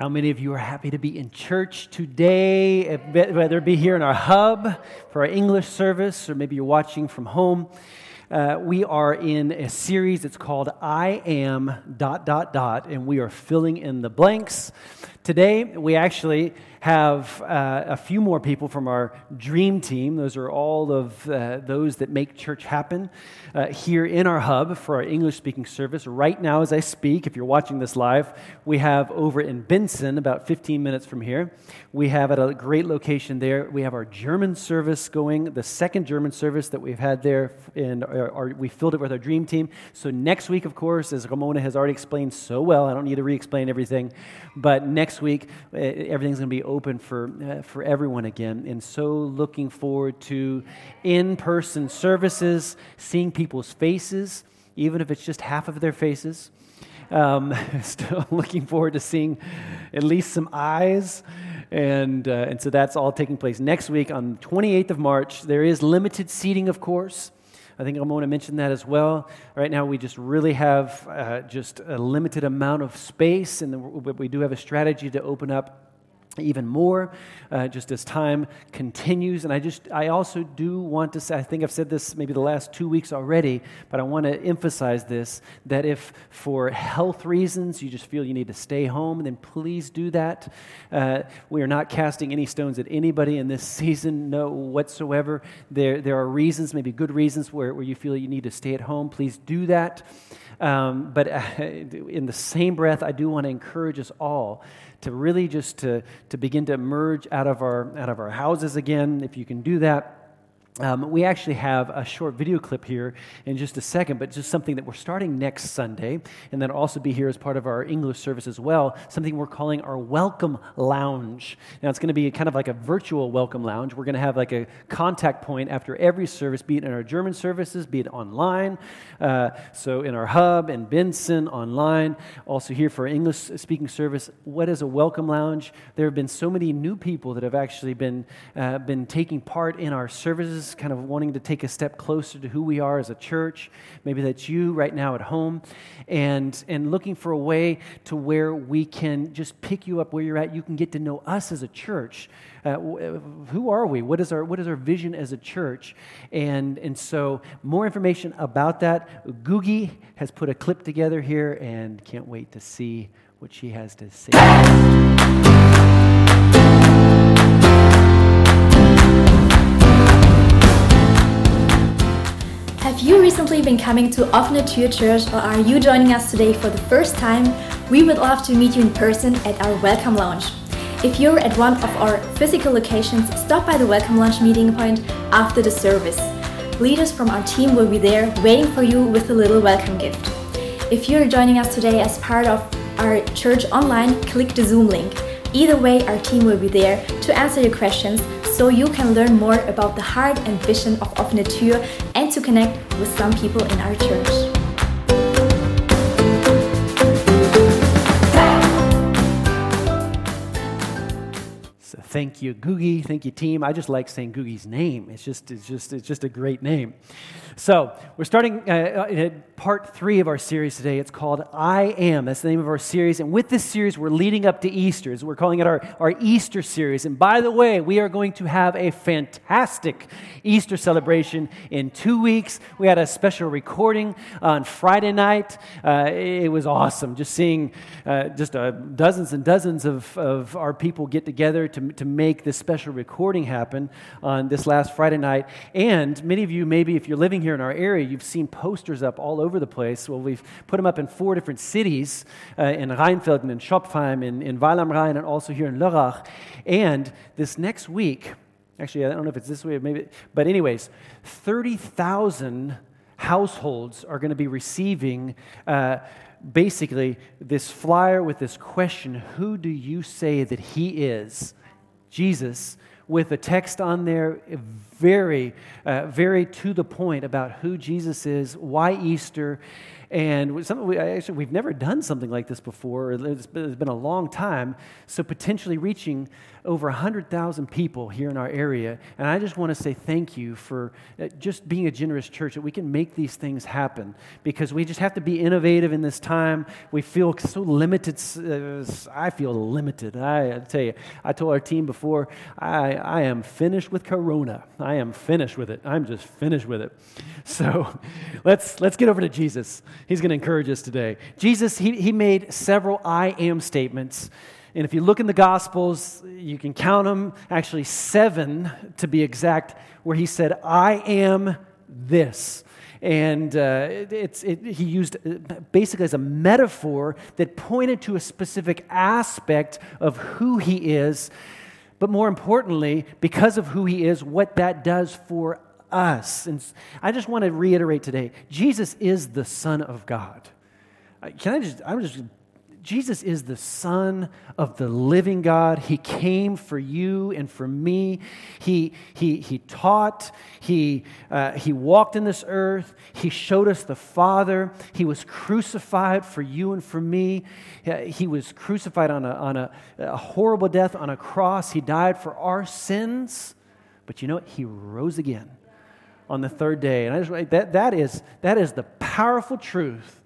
How many of you are happy to be in church today, whether it be here in our hub for our English service or maybe you're watching from home? Uh, we are in a series. It's called I Am dot dot dot, and we are filling in the blanks. Today, we actually have uh, a few more people from our dream team. Those are all of uh, those that make church happen uh, here in our hub for our English speaking service. Right now, as I speak, if you're watching this live, we have over in Binzen, about 15 minutes from here, we have at a great location there, we have our German service going, the second German service that we've had there, and our, our, we filled it with our dream team. So next week, of course, as Ramona has already explained so well, I don't need to re explain everything, but next week, everything's going to be open for, uh, for everyone again. And so looking forward to in person services, seeing people's faces, even if it's just half of their faces. Um, still looking forward to seeing at least some eyes. And, uh, and so that's all taking place next week on the 28th of March. There is limited seating, of course. I think Ramona mentioned that as well. Right now, we just really have uh, just a limited amount of space, and we do have a strategy to open up even more uh, just as time continues. And i just i also do want to say i think i've said this maybe the last two weeks already but i want to emphasize this that if for health reasons you just feel you need to stay home then please do that. Uh, we are not casting any stones at anybody in this season no whatsoever. There, there are reasons maybe good reasons where, where you feel you need to stay at home. Please do that. Um, but uh, in the same breath i do want to encourage us all to really just to, to begin to emerge out of our out of our houses again if you can do that um, we actually have a short video clip here in just a second, but just something that we're starting next Sunday, and that'll also be here as part of our English service as well. Something we're calling our Welcome Lounge. Now, it's going to be kind of like a virtual Welcome Lounge. We're going to have like a contact point after every service, be it in our German services, be it online. Uh, so, in our hub in Binzen, online, also here for English speaking service. What is a Welcome Lounge? There have been so many new people that have actually been, uh, been taking part in our services kind of wanting to take a step closer to who we are as a church. Maybe that's you right now at home, and, and looking for a way to where we can just pick you up where you're at. You can get to know us as a church. Uh, who are we? What is, our, what is our vision as a church? And, and so, more information about that. Googie has put a clip together here, and can't wait to see what she has to say. Have you recently been coming to Offene Tür Church or are you joining us today for the first time? We would love to meet you in person at our Welcome Lounge. If you're at one of our physical locations, stop by the Welcome Lounge meeting point after the service. Leaders from our team will be there waiting for you with a little welcome gift. If you're joining us today as part of our church online, click the Zoom link. Either way, our team will be there to answer your questions so you can learn more about the heart and vision of Tür and to connect with some people in our church. So thank you, Googie. Thank you, team. I just like saying Googie's name. It's just, it's just, it's just a great name. So, we're starting uh, uh part three of our series today. It's called I Am. That's the name of our series. And with this series, we're leading up to Easter. We're calling it our, our Easter series. And by the way, we are going to have a fantastic Easter celebration in two weeks. We had a special recording on Friday night. Uh, it was awesome just seeing uh, just uh, dozens and dozens of, of our people get together to, to make this special recording happen on this last Friday night. And many of you, maybe if you're living here, in our area, you've seen posters up all over the place. Well, we've put them up in four different cities uh, in Rheinfelden, in Schopfheim, in, in Weil am Rhein, and also here in Lörrach. And this next week, actually, I don't know if it's this way, maybe, but anyways, 30,000 households are going to be receiving. Uh, basically, this flyer with this question Who do you say that he is? Jesus with a text on there, very, uh, very to the point about who Jesus is, why Easter, And some, we, actually, we've never done something like this before. It's been, it's been a long time. So, potentially reaching over 100,000 people here in our area. And I just want to say thank you for uh, just being a generous church that we can make these things happen because we just have to be innovative in this time. We feel so limited. Uh, I feel limited. I, I, tell you, I told our team before, I, I am finished with Corona. I am finished with it. I'm just finished with it. So let's, let's get over to Jesus. He's going to encourage us today. Jesus, he, he made several I am statements. And if you look in the Gospels, you can count them, actually seven to be exact, where he said, I am this. And uh, it's, it, he used uh, basically as a metaphor that pointed to a specific aspect of who he is, but more importantly, because of who he is, what that does for us. And I just want to reiterate today Jesus is the Son of God. Uh, can I just, I'm just Jesus is the Son of the living God. He came for you and for me. He, he, he taught, he, uh, he walked in this earth, He showed us the Father. He was crucified for you and for me. He was crucified on a, on a, a horrible death on a cross. He died for our sins. But you know what? He rose again on the third day. And I just that, that, is, that is the powerful truth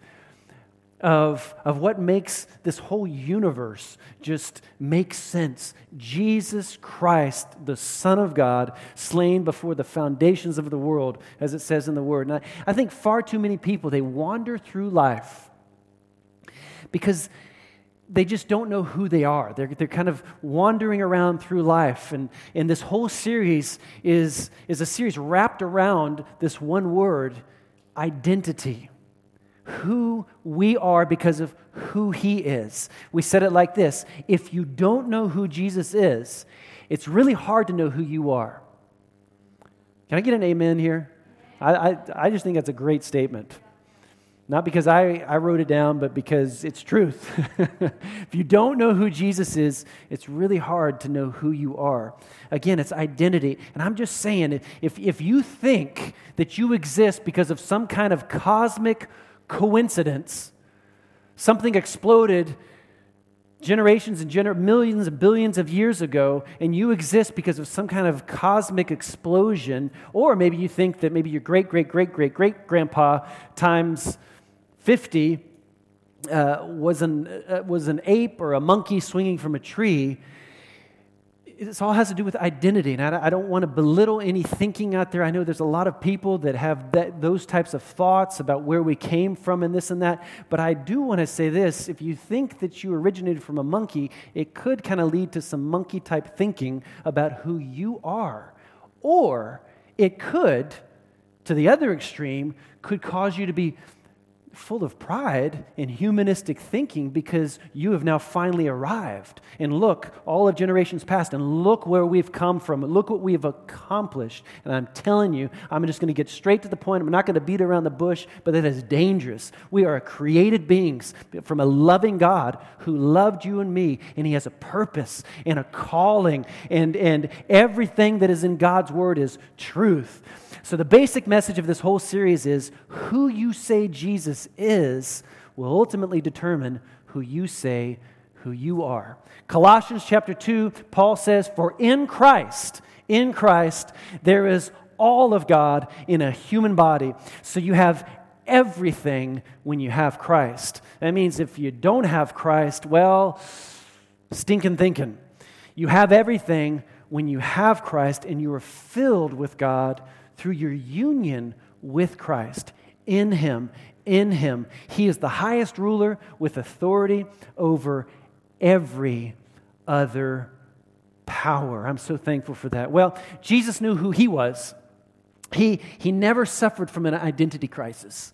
of, of what makes this whole universe just make sense. Jesus Christ, the Son of God, slain before the foundations of the world, as it says in the Word. And I, I think far too many people, they wander through life because they just don't know who they are. They're, they're kind of wandering around through life. And, and this whole series is, is a series wrapped around this one word identity who we are because of who he is. We said it like this if you don't know who Jesus is, it's really hard to know who you are. Can I get an amen here? I, I, I just think that's a great statement. Not because I, I wrote it down, but because it's truth. if you don't know who Jesus is, it's really hard to know who you are. Again, it's identity. And I'm just saying, if, if you think that you exist because of some kind of cosmic coincidence. Something exploded generations and gener- millions and billions of years ago, and you exist because of some kind of cosmic explosion, or maybe you think that maybe your great, great, great, great, great grandpa times 50 uh, was, an, uh, was an ape or a monkey swinging from a tree this all has to do with identity. And I, I don't want to belittle any thinking out there. I know there's a lot of people that have that, those types of thoughts about where we came from and this and that. But I do want to say this if you think that you originated from a monkey, it could kind of lead to some monkey type thinking about who you are. Or it could, to the other extreme, could cause you to be full of pride and humanistic thinking because you have now finally arrived. And look, all of generations past, and look where we've come from. Look what we've accomplished. And I'm telling you, I'm just going to get straight to the point. I'm not going to beat around the bush, but that is dangerous. We are created beings from a loving God who loved you and me, and He has a purpose and a calling, and, and everything that is in God's Word is truth. So, the basic message of this whole series is who you say Jesus is will ultimately determine who you say who you are. Colossians chapter 2, Paul says, For in Christ, in Christ, there is all of God in a human body. So you have everything when you have Christ. That means if you don't have Christ, well, stinking thinking. You have everything when you have Christ and you are filled with God through your union with Christ. In Him, in Him. He is the highest ruler with authority over every other power. I'm so thankful for that. Well, Jesus knew who He was. He, he never suffered from an identity crisis.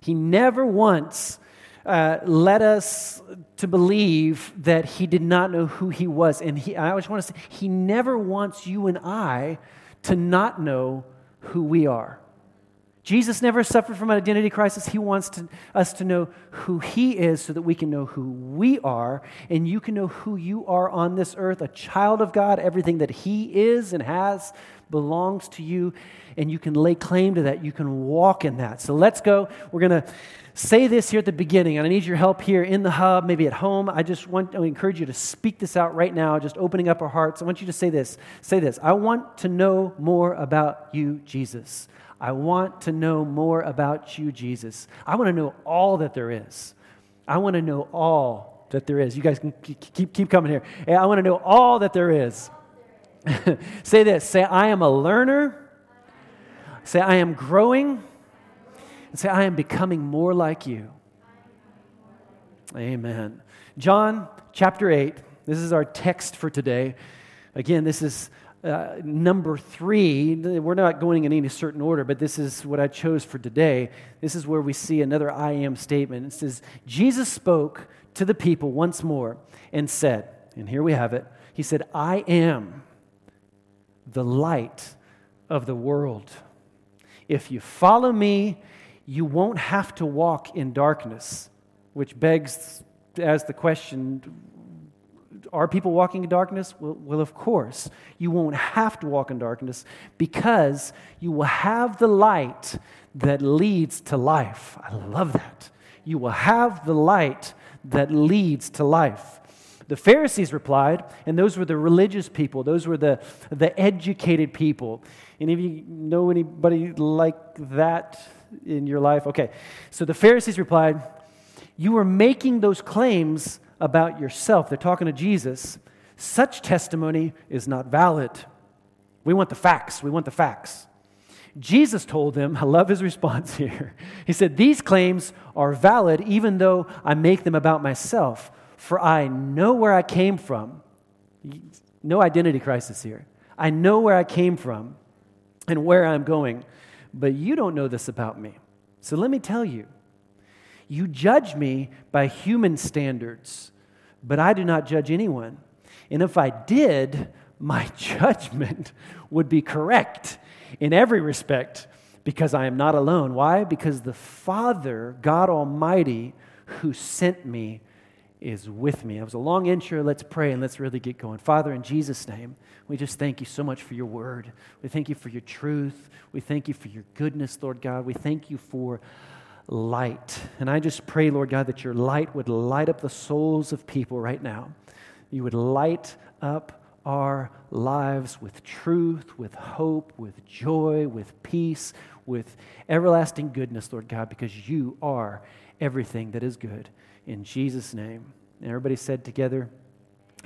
He never once uh, led us to believe that he did not know who he was. And he, I always want to say, he never wants you and I to not know who we are. Jesus never suffered from an identity crisis. He wants to, us to know who He is so that we can know who we are, and you can know who you are on this earth a child of God. Everything that He is and has belongs to you, and you can lay claim to that. You can walk in that. So let's go. We're going to say this here at the beginning, and I need your help here in the hub, maybe at home. I just want to encourage you to speak this out right now, just opening up our hearts. I want you to say this. Say this I want to know more about you, Jesus. I want to know more about you, Jesus. I want to know all that there is. I want to know all that there is. You guys can keep, keep coming here. I want to know all that there is. say this say, I am a learner. Say, I am growing. And say, I am becoming more like you. Amen. John chapter 8. This is our text for today. Again, this is uh, number three, we're not going in any certain order, but this is what I chose for today. This is where we see another I am statement. It says, Jesus spoke to the people once more and said, and here we have it He said, I am the light of the world. If you follow me, you won't have to walk in darkness, which begs as the question are people walking in darkness? Well, well, of course. You won't have to walk in darkness because you will have the light that leads to life. I love that. You will have the light that leads to life. The Pharisees replied, and those were the religious people, those were the, the educated people. Any of you know anybody like that in your life? Okay. So the Pharisees replied, You are making those claims about yourself. They're talking to Jesus. Such testimony is not valid. We want the facts. We want the facts. Jesus told them, I love his response here. He said, These claims are valid even though I make them about myself, for I know where I came from. No identity crisis here. I know where I came from and where I'm going, but you don't know this about me. So let me tell you you judge me by human standards, but I do not judge anyone. And if I did, my judgment would be correct in every respect because I am not alone. Why? Because the Father, God Almighty, who sent me, is with me. It was a long intro. Let's pray and let's really get going. Father, in Jesus' name, we just thank you so much for your word. We thank you for your truth. We thank you for your goodness, Lord God. We thank you for light. And I just pray, Lord God, that your light would light up the souls of people right now. You would light up our lives with truth, with hope, with joy, with peace, with everlasting goodness, Lord God, because you are everything that is good. In Jesus' name. And everybody said together,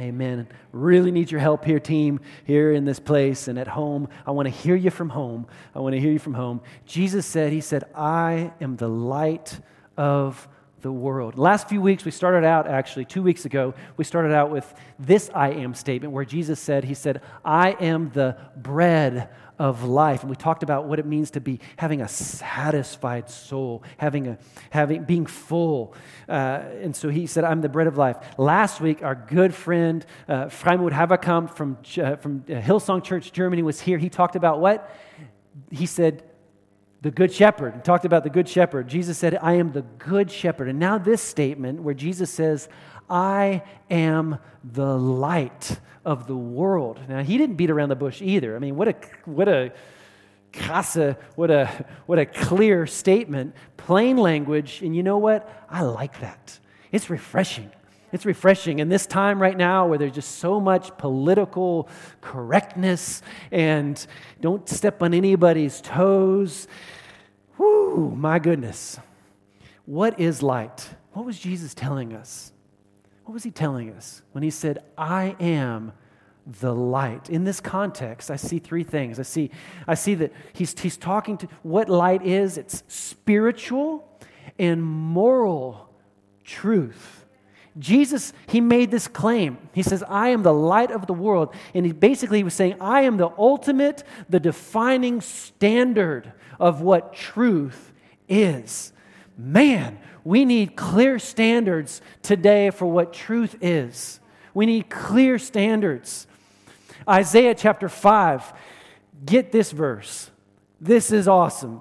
Amen. Really need your help here, team, here in this place and at home. I want to hear you from home. I want to hear you from home. Jesus said, He said, I am the light of the world. Last few weeks, we started out actually, two weeks ago, we started out with this I am statement where Jesus said, He said, I am the bread of life. And we talked about what it means to be having a satisfied soul, having a, having, being full. Uh, and so he said, I'm the bread of life. Last week, our good friend, uh, Freimut Haverkamp from, uh, from Hillsong Church, Germany, was here. He talked about what? He said, the good shepherd. He talked about the good shepherd. Jesus said, I am the good shepherd. And now this statement where Jesus says, I am the light of the world. Now, he didn't beat around the bush either. I mean, what a, what a, Casa, what a, what a clear statement, plain language, and you know what? I like that. It's refreshing. It's refreshing. In this time right now where there's just so much political correctness and don't step on anybody's toes. Whoo, my goodness. What is light? What was Jesus telling us? What was he telling us when he said, I am the light? In this context, I see three things. I see, I see that he's, he's talking to what light is it's spiritual and moral truth. Jesus, he made this claim. He says, I am the light of the world. And he basically was saying, I am the ultimate, the defining standard of what truth is. Man, we need clear standards today for what truth is. We need clear standards. Isaiah chapter 5, get this verse. This is awesome.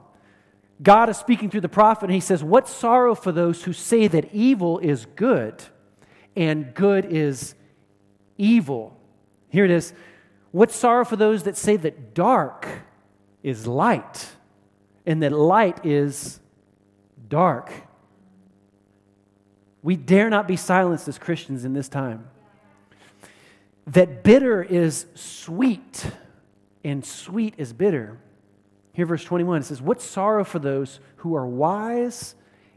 God is speaking through the prophet, and he says, What sorrow for those who say that evil is good and good is evil. Here it is. What sorrow for those that say that dark is light and that light is dark. We dare not be silenced as Christians in this time. That bitter is sweet and sweet is bitter. Here, verse 21, it says, What sorrow for those who are wise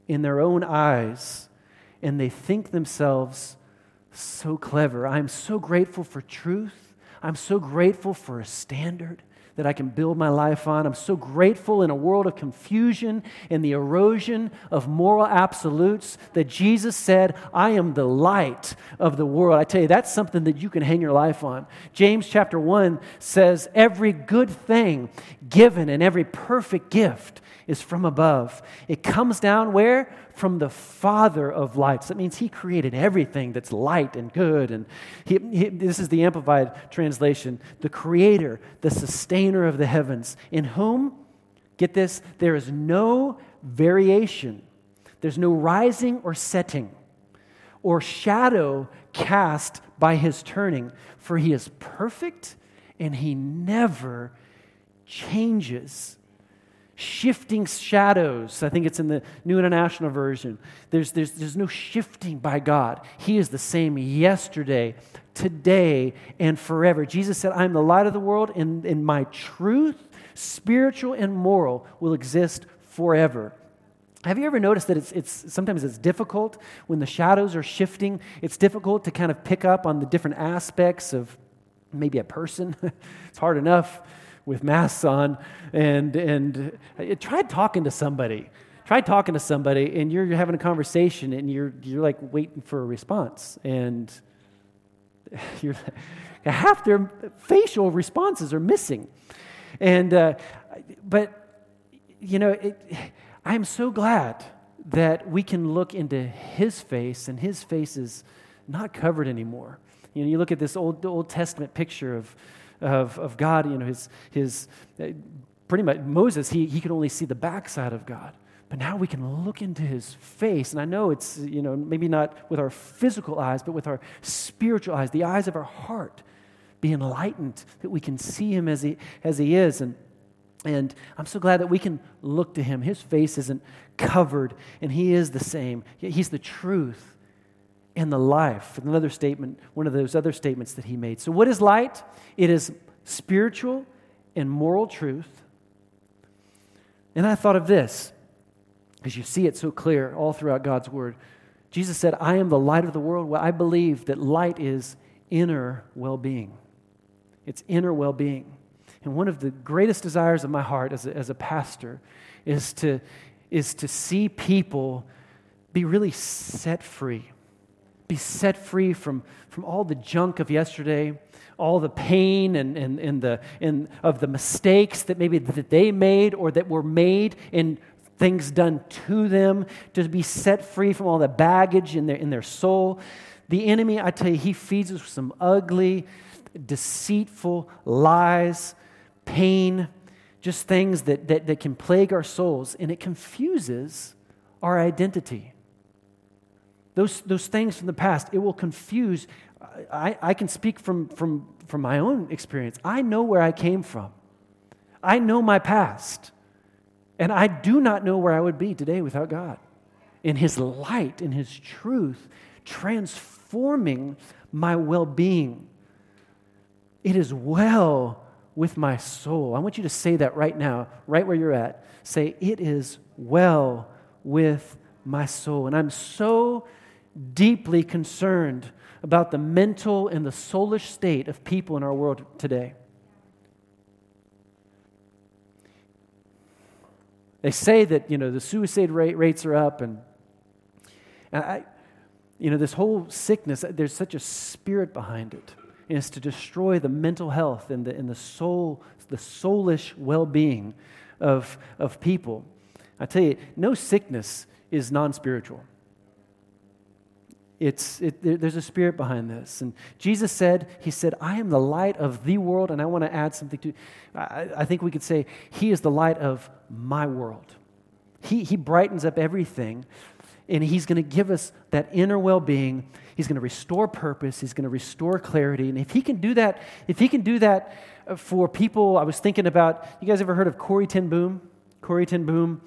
in their own eyes and they think themselves so clever. I'm so grateful for truth. I'm so grateful for a standard that I can build my life on. I'm so grateful in a world of confusion and the erosion of moral absolutes that Jesus said, I am the light of the world. I tell you, that's something that you can hang your life on. James chapter 1 says, Every good thing given and every perfect gift is from above. It comes down where? From the Father of lights. That means He created everything that's light and good. And he, he, this is the Amplified translation the Creator, the Sustainer of the heavens, in whom, get this, there is no variation, there's no rising or setting, or shadow cast by His turning, for He is perfect and He never changes shifting shadows. I think it's in the New International Version. There's, there's, there's no shifting by God. He is the same yesterday, today, and forever. Jesus said, I am the light of the world, and, and my truth, spiritual and moral, will exist forever. Have you ever noticed that it's, it's sometimes it's difficult when the shadows are shifting? It's difficult to kind of pick up on the different aspects of maybe a person. it's hard enough with masks on and, and uh, try talking to somebody. Try talking to somebody and you're, you're having a conversation and you're, you're like waiting for a response. And you're, half their facial responses are missing. And, uh, but, you know, it, I'm so glad that we can look into his face and his face is not covered anymore. You know, you look at this Old, Old Testament picture of, of, of God, you know, his, his uh, pretty much Moses, he, he could only see the backside of God. But now we can look into his face. And I know it's, you know, maybe not with our physical eyes, but with our spiritual eyes, the eyes of our heart, be enlightened, that we can see him as he, as he is. And, and I'm so glad that we can look to him. His face isn't covered, and he is the same. He's the truth and the life. Another statement, one of those other statements that he made. So, what is light? It is spiritual and moral truth. And I thought of this, because you see it so clear all throughout God's word. Jesus said, I am the light of the world. Well, I believe that light is inner well being. It's inner well being. And one of the greatest desires of my heart as a, as a pastor is to, is to see people be really set free be set free from, from all the junk of yesterday, all the pain and, and, and, the, and of the mistakes that maybe that they made or that were made in things done to them, to be set free from all the baggage in their, in their soul. The enemy, I tell you, he feeds us with some ugly, deceitful lies, pain, just things that, that, that can plague our souls, and it confuses our identity. Those, those things from the past, it will confuse. I, I can speak from, from, from my own experience. I know where I came from, I know my past. And I do not know where I would be today without God. In His light, in His truth, transforming my well being. It is well with my soul. I want you to say that right now, right where you're at. Say, It is well with my soul. And I'm so deeply concerned about the mental and the soulish state of people in our world today. They say that, you know, the suicide rate, rates are up and, and I, you know, this whole sickness, there's such a spirit behind it. And it's to destroy the mental health and the, and the soul, the soulish well-being of, of people. I tell you, no sickness is non-spiritual. It's, it, there's a spirit behind this. And Jesus said, He said, I am the light of the world. And I want to add something to I, I think we could say, He is the light of my world. He, he brightens up everything, and He's going to give us that inner well being. He's going to restore purpose. He's going to restore clarity. And if He can do that, if He can do that uh, for people, I was thinking about, you guys ever heard of Corrie ten Boom? Corrie ten Boom,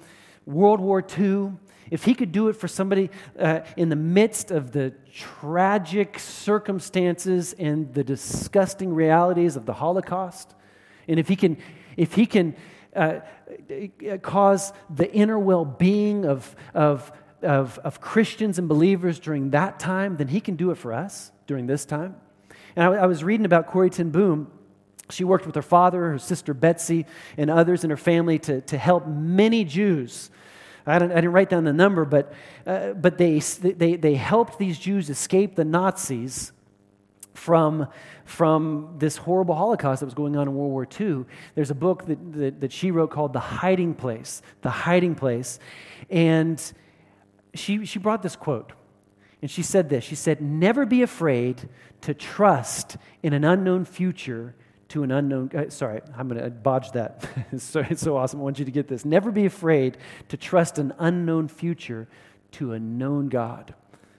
World War II. If he could do it for somebody uh, in the midst of the tragic circumstances and the disgusting realities of the Holocaust, and if he can, if he can uh, cause the inner well being of, of, of, of Christians and believers during that time, then he can do it for us during this time. And I, I was reading about Corrie ten Boom. She worked with her father, her sister Betsy, and others in her family to, to help many Jews. I didn't, I didn't write down the number, but, uh, but they, they, they helped these Jews escape the Nazis from, from this horrible Holocaust that was going on in World War II. There's a book that, that, that she wrote called The Hiding Place. The Hiding Place. And she, she brought this quote. And she said this She said, Never be afraid to trust in an unknown future to an unknown. Uh, sorry, I'm going to bodge that. it's, so, it's so awesome. I want you to get this. Never be afraid to trust an unknown future to a known God.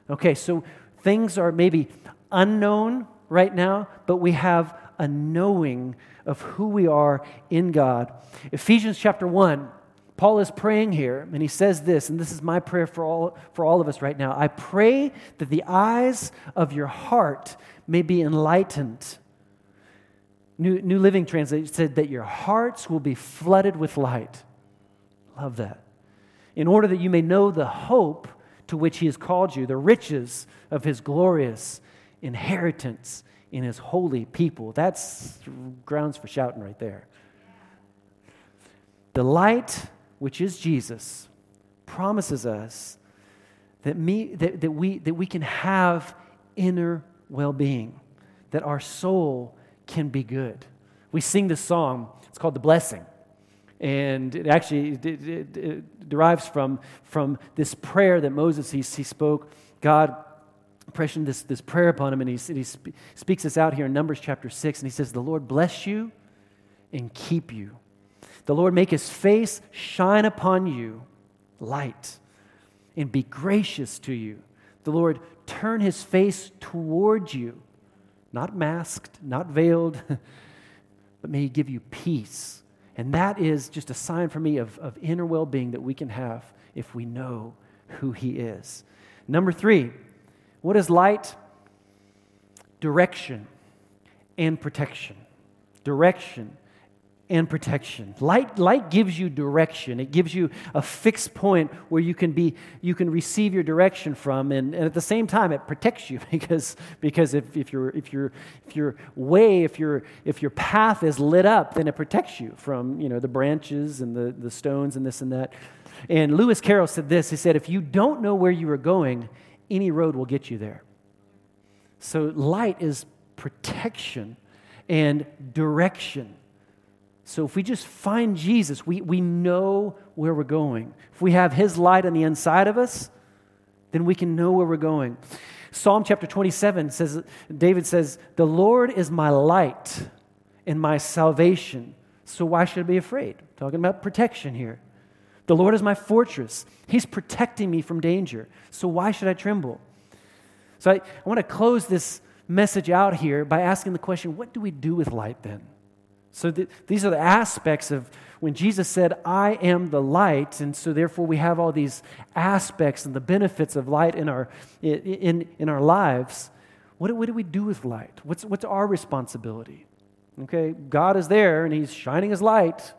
Okay, so things are maybe unknown right now, but we have a knowing of who we are in God. Ephesians chapter 1, Paul is praying here, and he says this, and this is my prayer for all, for all of us right now. I pray that the eyes of your heart may be enlightened. New, New Living Translation said that your hearts will be flooded with light. Love that. In order that you may know the hope to which he has called you, the riches of his glorious inheritance in his holy people. That's grounds for shouting right there. The light, which is Jesus, promises us that, me, that, that, we, that we can have inner well being, that our soul can be good. We sing this song, it's called The Blessing. And it actually it, it, it derives from, from this prayer that Moses he, he spoke. God impression this, this prayer upon him, and he, he speaks this out here in Numbers chapter 6, and he says, The Lord bless you and keep you. The Lord make his face shine upon you, light, and be gracious to you. The Lord turn his face toward you, not masked, not veiled, but may he give you peace. And that is just a sign for me of, of inner well being that we can have if we know who he is. Number three, what is light? Direction and protection. Direction and protection. Light, light gives you direction. It gives you a fixed point where you can be you can receive your direction from, and, and at the same time it protects you because, because if, if your if your if your way, if your if your path is lit up, then it protects you from you know the branches and the, the stones and this and that. And Lewis Carroll said this, he said, if you don't know where you are going, any road will get you there. So, light is protection and direction. So, if we just find Jesus, we, we know where we're going. If we have His light on the inside of us, then we can know where we're going. Psalm chapter 27 says, David says, The Lord is my light and my salvation. So, why should I be afraid? Talking about protection here. The Lord is my fortress. He's protecting me from danger. So why should I tremble? So I, I want to close this message out here by asking the question what do we do with light then? So th- these are the aspects of when Jesus said, I am the light, and so therefore we have all these aspects and the benefits of light in our, in, in our lives. What do, what do we do with light? What's, what's our responsibility? Okay, God is there and He's shining His light.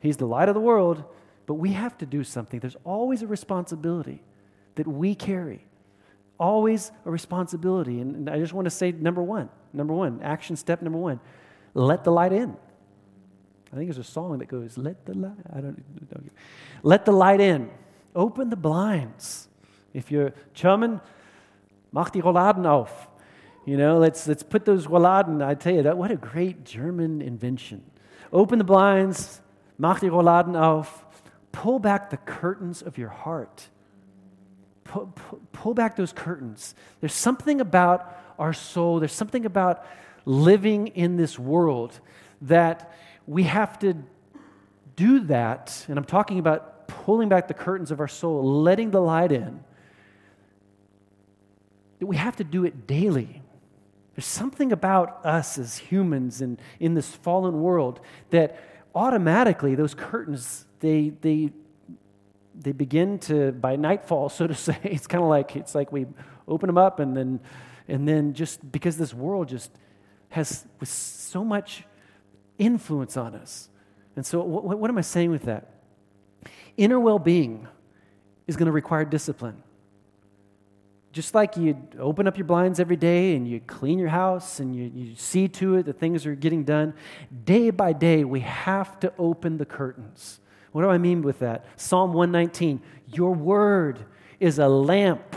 He's the light of the world. But we have to do something. There's always a responsibility that we carry. Always a responsibility. And I just want to say number one, number one, action step number one let the light in. I think there's a song that goes, Let the light, I don't, don't let the light in. Open the blinds. If you're German, mach die Rolladen auf. You know, let's, let's put those Rolladen, I tell you, that, what a great German invention. Open the blinds, mach die Rolladen auf, pull back the curtains of your heart. Pull, pull, pull, back those curtains. There's something about our soul, there's something about living in this world that we have to do that. And I'm talking about pulling back the curtains of our soul, letting the light in, that we have to do it daily. There's something about us as humans and in this fallen world that automatically those curtains, they, they, they begin to, by nightfall, so to say, it's kind of like, it's like we open them up and then, and then just because this world just has with so much influence on us. And so, what, what am I saying with that? Inner well being is going to require discipline. Just like you open up your blinds every day and you clean your house and you, you see to it that things are getting done, day by day, we have to open the curtains. What do I mean with that? Psalm 119 Your word is a lamp,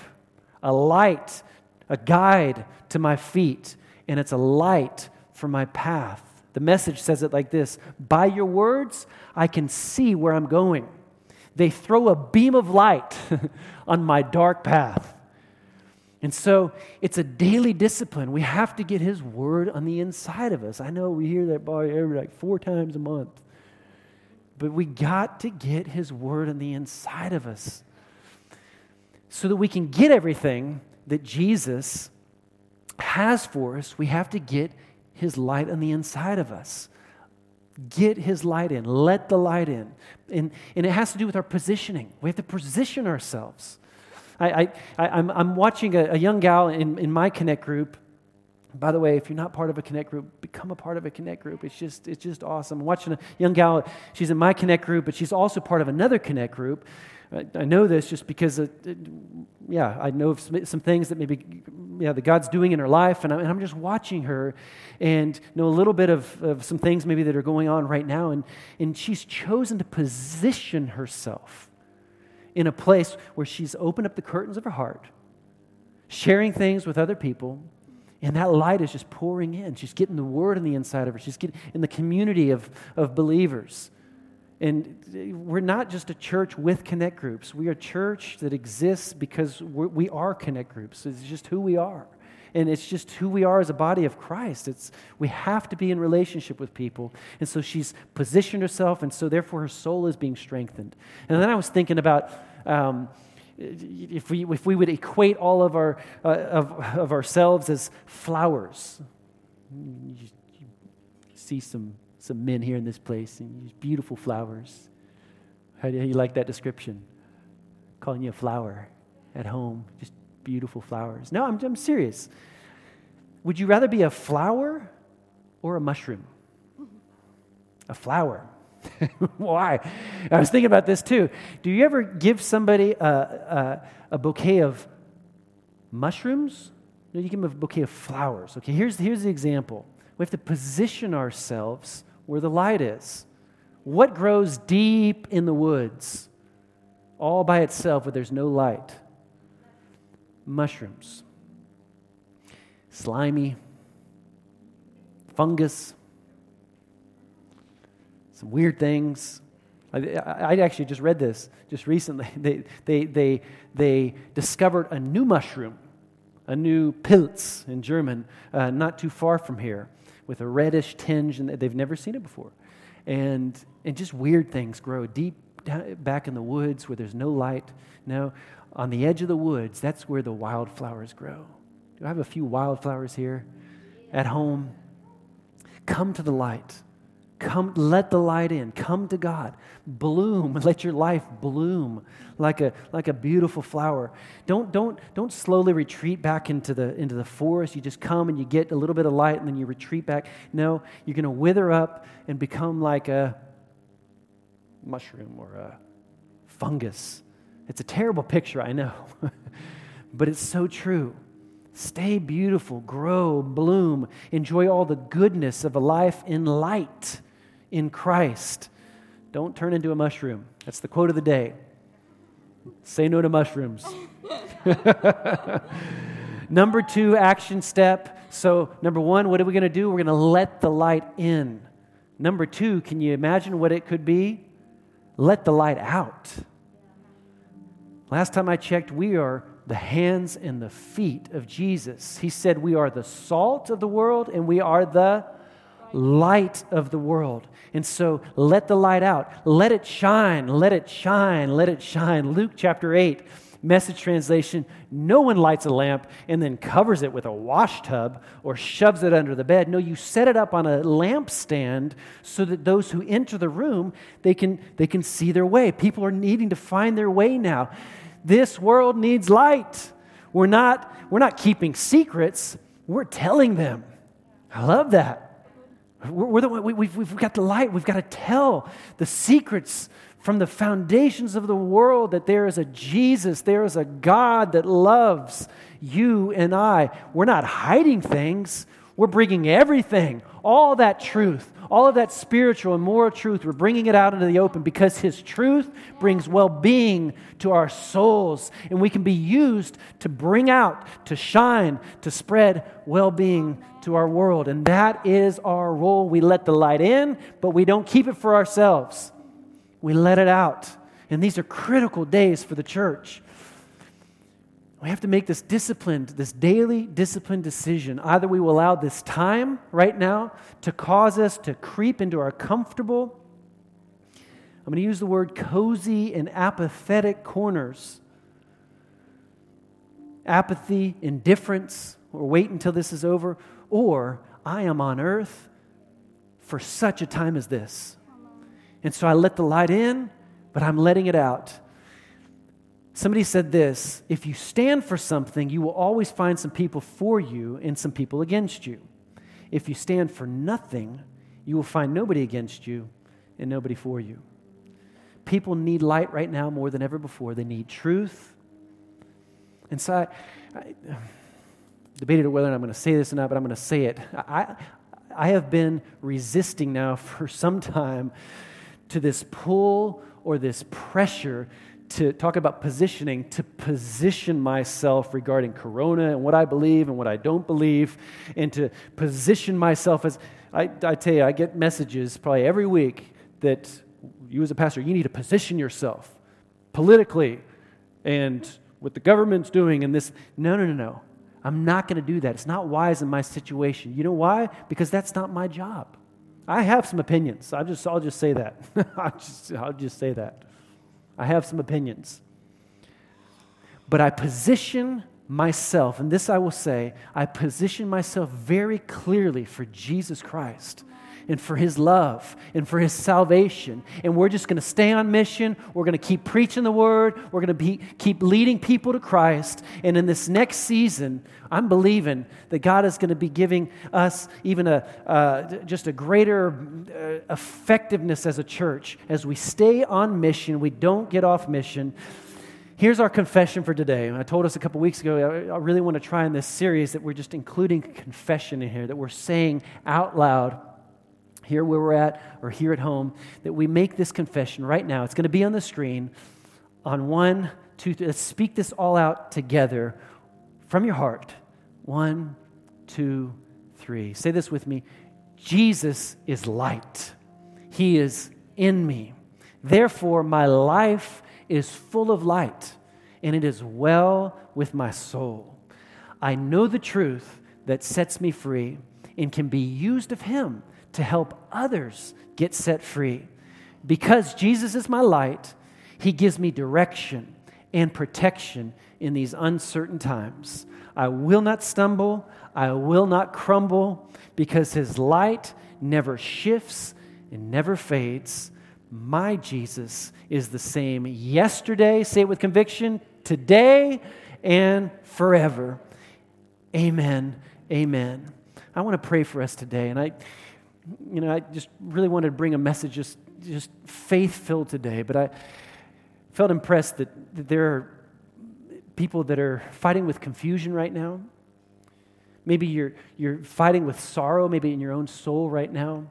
a light, a guide to my feet, and it's a light for my path. The message says it like this By your words, I can see where I'm going. They throw a beam of light on my dark path. And so it's a daily discipline. We have to get His Word on the inside of us. I know we hear that probably every like four times a month, but we got to get His Word on the inside of us so that we can get everything that Jesus has for us. We have to get His light on the inside of us. Get His light in. Let the light in. And, and it has to do with our positioning. We have to position ourselves. I, I, I'm, I'm watching a, a young gal in, in my Connect group. By the way, if you're not part of a Connect group, become a part of a Connect group. It's just, it's just awesome. I'm watching a young gal, she's in my Connect group, but she's also part of another Connect group. I, know this just because, it, it, yeah, I know some, some, things that maybe, yeah, that God's doing in her life, and, I, am just watching her and know a little bit of, of some things maybe that are going on right now, and, and she's chosen to position herself in a place where she's opened up the curtains of her heart, sharing things with other people, and that light is just pouring in. She's getting the word on the inside of her. She's getting in the community of, of believers. And we're not just a church with connect groups. We are a church that exists because we're, we are connect groups. It's just who we are. And it's just who we are as a body of Christ. It's, we have to be in relationship with people. And so she's positioned herself, and so therefore her soul is being strengthened. And then I was thinking about um, if, we, if we would equate all of, our, uh, of, of ourselves as flowers. You, you see some, some men here in this place, and beautiful flowers. How do you like that description? Calling you a flower at home, just beautiful flowers. No, I'm, I'm serious. Would you rather be a flower or a mushroom? A flower. Why? I was thinking about this too. Do you ever give somebody a, a, a bouquet of mushrooms? No, you give them a bouquet of flowers. Okay, here's, here's the example. We have to position ourselves where the light is. What grows deep in the woods, all by itself, where there's no light? Mushrooms. Slimy, fungus, some weird things. I, I, actually just read this just recently. They, they, they, they discovered a new mushroom, a new Pilz in German, uh, not too far from here, with a reddish tinge, and they've never seen it before. And, and just weird things grow deep back in the woods where there's no light. No, on the edge of the woods, that's where the wildflowers grow. Do I have a few wildflowers here at home? Come to the light. Come, let the light in. Come to God. Bloom. Let your life bloom like a, like a beautiful flower. Don't, don't, don't slowly retreat back into the, into the forest. You just come and you get a little bit of light and then you retreat back. No, you're going to wither up and become like a mushroom or a fungus. It's a terrible picture, I know, but it's so true. Stay beautiful, grow, bloom, enjoy all the goodness of a life in light in Christ. Don't turn into a mushroom. That's the quote of the day. Say no to mushrooms. number two action step. So, number one, what are we going to do? We're going to let the light in. Number two, can you imagine what it could be? Let the light out. Last time I checked, we are the hands and the feet of Jesus. He said we are the salt of the world and we are the light of the world. And so let the light out. Let it shine. Let it shine. Let it shine. Luke chapter 8, message translation no one lights a lamp and then covers it with a wash tub or shoves it under the bed. No, you set it up on a lampstand so that those who enter the room, they can, they can see their way. People are needing to find their way now. This world needs light. We're not, we're not keeping secrets, we're telling them. I love that. We're the, we, we've, we've got the light. We've got to tell the secrets from the foundations of the world that there is a Jesus, there is a God that loves you and I. We're not hiding things, we're bringing everything, all that truth, all of that spiritual and moral truth, we're bringing it out into the open because His truth brings well being to our souls. And we can be used to bring out, to shine, to spread well being to our world. And that is our role. We let the light in, but we don't keep it for ourselves, we let it out. And these are critical days for the church. We have to make this disciplined, this daily disciplined decision. Either we will allow this time right now to cause us to creep into our comfortable, I'm going to use the word cozy and apathetic corners. Apathy, indifference, or wait until this is over, or I am on earth for such a time as this. And so I let the light in, but I'm letting it out. Somebody said this if you stand for something, you will always find some people for you and some people against you. If you stand for nothing, you will find nobody against you and nobody for you. People need light right now more than ever before. They need truth. And so I, I debated whether or not I'm going to say this or not, but I'm going to say it. I, I have been resisting now for some time to this pull or this pressure to talk about positioning, to position myself regarding Corona and what I believe and what I don't believe, and to position myself as I, I tell you, I get messages probably every week that you as a pastor, you need to position yourself politically and what the government's doing and this. No, no, no, no. I'm not going to do that. It's not wise in my situation. You know why? Because that's not my job. I have some opinions. I'll just, I'll just say that. I'll, just, I'll just say that. I have some opinions. But I position myself, and this I will say, I position myself very clearly for Jesus Christ and for his love and for his salvation. And we're just going to stay on mission. We're going to keep preaching the word. We're going to keep leading people to Christ. And in this next season, I'm believing that God is going to be giving us even a, uh, just a greater uh, effectiveness as a church as we stay on mission. We don't get off mission. Here's our confession for today. I told us a couple weeks ago, I really want to try in this series that we're just including confession in here, that we're saying out loud here where we're at or here at home, that we make this confession right now. It's going to be on the screen on one, two, three. Let's speak this all out together from your heart. One, two, three. Say this with me Jesus is light, He is in me. Therefore, my life is full of light, and it is well with my soul. I know the truth that sets me free and can be used of Him to help others get set free. Because Jesus is my light, He gives me direction and protection in these uncertain times. I will not stumble, I will not crumble, because His light never shifts and never fades. My Jesus is the same yesterday, say it with conviction, today and forever. Amen. Amen. I want to pray for us today. And I, you know, I just really wanted to bring a message just, just faith filled today, but I felt impressed that, that there are people that are fighting with confusion right now. Maybe you're, you're fighting with sorrow, maybe in your own soul right now.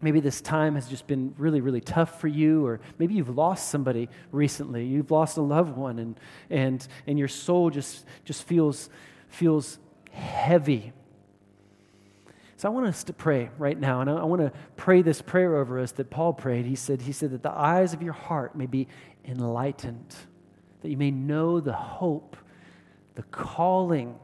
Maybe this time has just been really, really tough for you, or maybe you've lost somebody recently. You've lost a loved one, and, and, and your soul just, just feels, feels heavy. So I want us to pray right now, and I, want to pray this prayer over us that Paul prayed. He said, he said that the eyes of your heart may be enlightened, that you may know the hope, the calling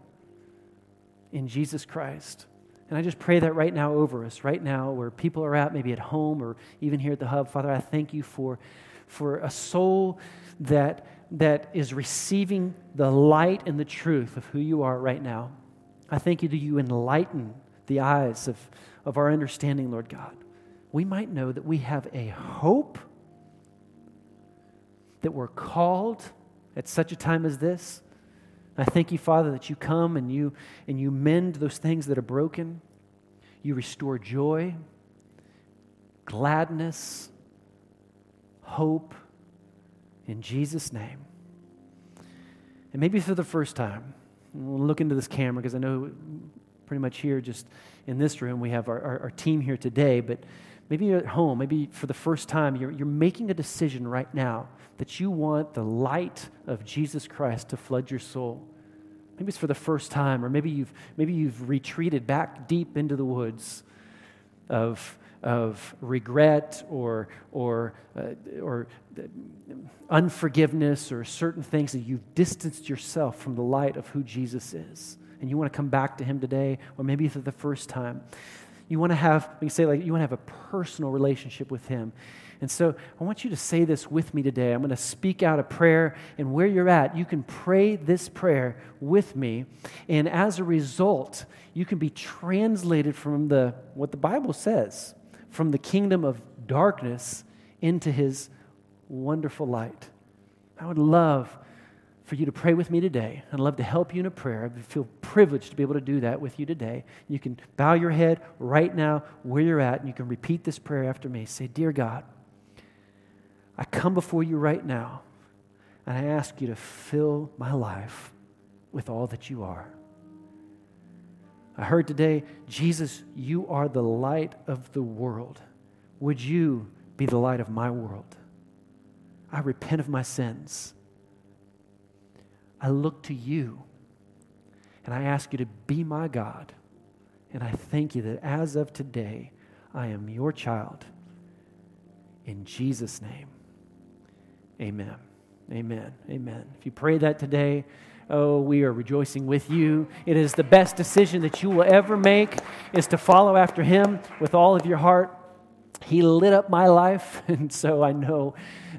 in Jesus Christ, And I just pray that right now over us, right now, where people are at, maybe at home or even here at the hub. Father, I thank you for, for a soul that, that is receiving the light and the truth of who you are right now. I thank you that you enlighten the eyes of, of our understanding, Lord God. We might know that we have a hope, that we're called at such a time as this I thank you, Father, that you come and you, and you mend those things that are broken. You restore joy, gladness, hope in Jesus' name. And maybe for the first time, we'll look into this camera because I know pretty much here, just in this room, we have our, our, our team here today, but maybe you're at home, maybe for the first time, you're, you're making a decision right now that you want the light of Jesus Christ to flood your soul. Maybe it's for the first time, or maybe you've, maybe you've retreated back deep into the woods of, of regret or, or, uh, or unforgiveness or certain things that you've distanced yourself from the light of who Jesus is. And you want to come back to him today, or maybe for the first time. You want to have, we say like, you want to have a personal relationship with him. And so I want you to say this with me today. I'm going to speak out a prayer, and where you're at, you can pray this prayer with me. And as a result, you can be translated from the what the Bible says, from the kingdom of darkness into his wonderful light. I would love for you to pray with me today. I'd love to help you in a prayer. I feel privileged to be able to do that with you today. You can bow your head right now where you're at, and you can repeat this prayer after me. Say, Dear God, I come before you right now, and I ask you to fill my life with all that you are. I heard today, Jesus, you are the light of the world. Would you be the light of my world? I repent of my sins. I look to you and I ask you to be my God. And I thank you that as of today, I am your child. In Jesus' name, amen. Amen. Amen. If you pray that today, oh, we are rejoicing with you. It is the best decision that you will ever make is to follow after him with all of your heart. He lit up my life, and so I know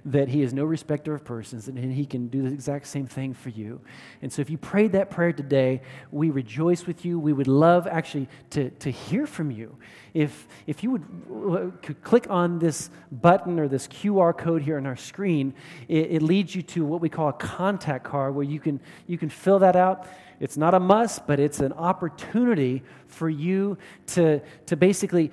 that He is no respecter of persons and He can do the exact same thing for you. And so if you prayed that prayer today, we rejoice with you. We would love actually to, to hear from you. If, if you would uh, could click on this button or this QR code here on our screen, it, it leads you to what we call a contact card where you can, you can fill that out it's not a must, but it's an opportunity for you to, to basically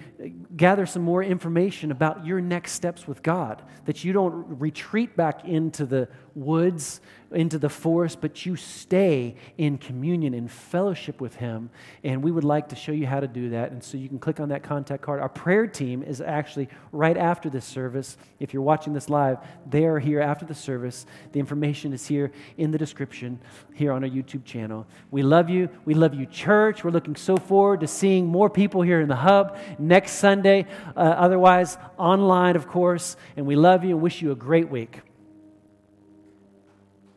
gather some more information about your next steps with God. That you don't retreat back into the woods, into the forest, but you stay in communion, in fellowship with Him. And we would like to show you how to do that. And so you can click on that contact card. Our prayer team is actually right after this service. If you're watching this live, they are here after the service. The information is here in the description here on our YouTube channel. We love you. We love you, church. We're looking so forward to seeing more people here in the hub next Sunday. Uh, otherwise, online, of course. And we love you and wish you a great week.